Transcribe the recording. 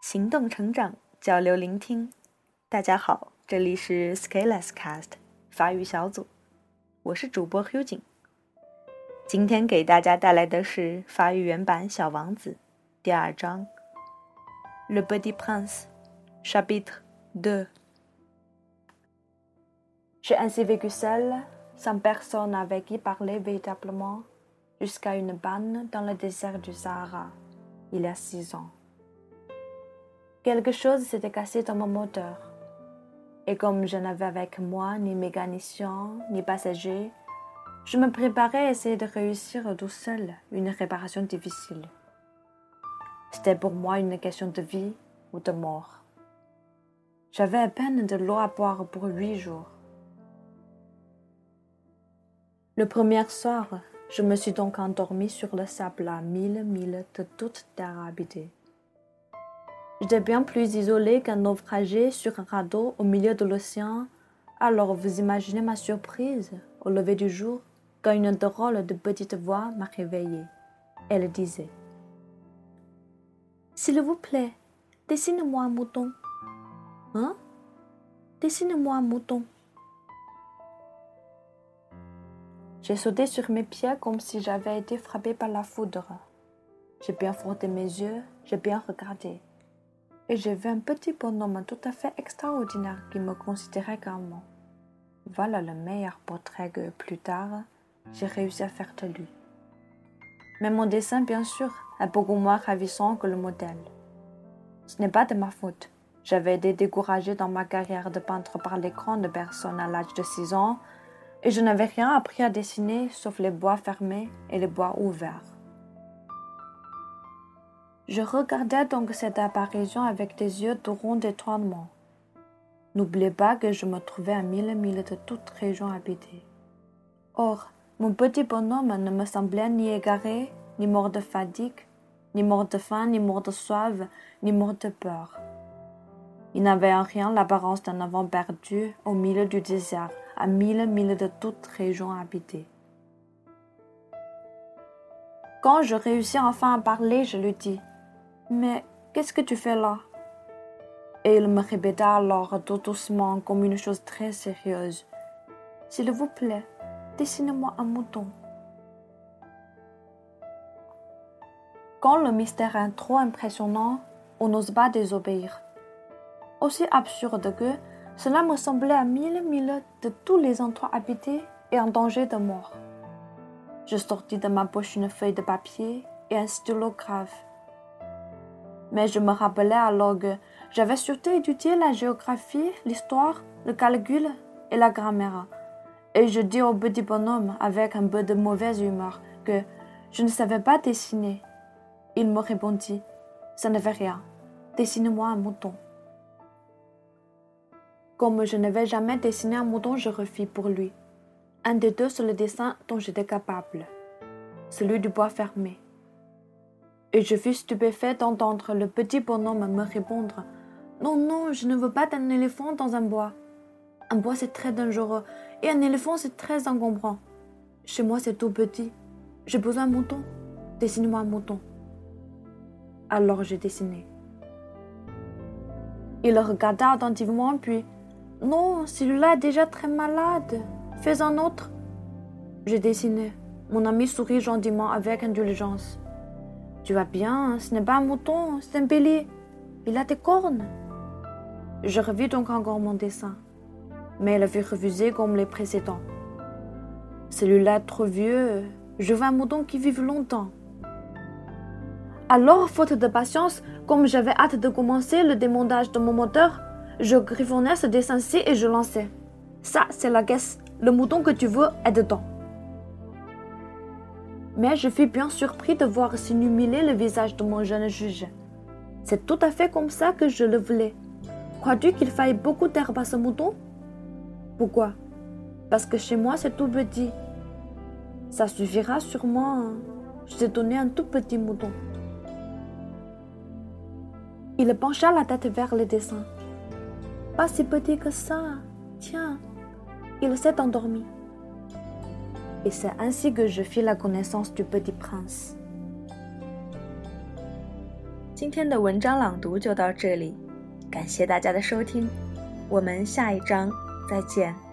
行动成长，交流聆听。大家好，这里是 Scaleless Cast 法语小组，我是主播 Hu 景。今天给大家带来的是法语原版《小王子》第二章《Le Petit Prince》，Chapitre Deux。J'ai ainsi vécu seul, sans personne avec qui parler véritablement, jusqu'à une banne dans le désert du Sahara, il y a six ans. Quelque chose s'était cassé dans mon moteur. Et comme je n'avais avec moi ni mécanicien, ni passager, je me préparais à essayer de réussir tout seul une réparation difficile. C'était pour moi une question de vie ou de mort. J'avais à peine de l'eau à boire pour huit jours. Le premier soir, je me suis donc endormi sur le sable à mille milles de toute terre habitée. J'étais bien plus isolé qu'un naufragé sur un radeau au milieu de l'océan. Alors vous imaginez ma surprise? Au lever du jour quand une drôle de petite voix m'a réveillée. Elle disait S'il vous plaît, dessine-moi un mouton. Hein? Dessine-moi un mouton. J'ai sauté sur mes pieds comme si j'avais été frappé par la foudre. J'ai bien frotté mes yeux, j'ai bien regardé et j'ai vu un petit bonhomme tout à fait extraordinaire qui me considérait calmement. Voilà le meilleur portrait que plus tard j'ai réussi à faire de lui. Mais mon dessin, bien sûr, est beaucoup moins ravissant que le modèle. Ce n'est pas de ma faute. J'avais été découragée dans ma carrière de peintre par les grandes personnes à l'âge de 6 ans et je n'avais rien appris à dessiner sauf les bois fermés et les bois ouverts. Je regardais donc cette apparition avec des yeux tout ronds d'étonnement. N'oubliez pas que je me trouvais à mille milles de toute région habitée. Or, mon petit bonhomme ne me semblait ni égaré, ni mort de fatigue, ni mort de faim, ni mort de soif, ni mort de peur. Il n'avait en rien l'apparence d'un enfant perdu au milieu du désert, à mille milles de toute région habitée. Quand je réussis enfin à parler, je lui dis mais qu'est-ce que tu fais là? Et il me répéta alors tout doucement comme une chose très sérieuse. S'il vous plaît, dessinez-moi un mouton. Quand le mystère est trop impressionnant, on n'ose pas désobéir. Aussi absurde que cela me semblait à mille milles de tous les endroits habités et en danger de mort. Je sortis de ma poche une feuille de papier et un stylo grave mais je me rappelais alors que j'avais surtout étudié la géographie, l'histoire, le calcul et la grammaire. Et je dis au petit bonhomme avec un peu de mauvaise humeur que je ne savais pas dessiner. Il me répondit Ça ne fait rien. Dessine-moi un mouton. Comme je n'avais jamais dessiné un mouton, je refis pour lui. Un des deux sur le dessin dont j'étais capable. Celui du bois fermé et je fus stupéfait d'entendre le petit bonhomme me répondre Non, non, je ne veux pas d'un éléphant dans un bois. Un bois, c'est très dangereux, et un éléphant, c'est très encombrant. Chez moi, c'est tout petit. J'ai besoin d'un mouton. Dessine-moi un mouton. Alors j'ai dessiné. Il regarda attentivement, puis Non, celui-là est déjà très malade. Fais un autre. J'ai dessiné. Mon ami sourit gentiment avec indulgence. Tu vas bien, ce n'est pas un mouton, c'est un bélier. Il a des cornes. Je revis donc encore mon dessin, mais il fut refusé comme les précédents. Celui-là trop vieux, je veux un mouton qui vive longtemps. Alors, faute de patience, comme j'avais hâte de commencer le démontage de mon moteur, je griffonnais ce dessin-ci et je lançais. Ça, c'est la caisse. Le mouton que tu veux est dedans mais je fus bien surpris de voir s'illuminer le visage de mon jeune juge. C'est tout à fait comme ça que je le voulais. Crois-tu qu'il faille beaucoup d'herbe à ce mouton? Pourquoi? Parce que chez moi c'est tout petit. Ça suffira sûrement. Hein. Je t'ai donné un tout petit mouton. Il pencha la tête vers le dessin. Pas si petit que ça. Tiens, il s'est endormi et c'est ainsi que je fis la connaissance du petit prince. 今天的文章朗读就到这里，感谢大家的收听，我们下一章再见。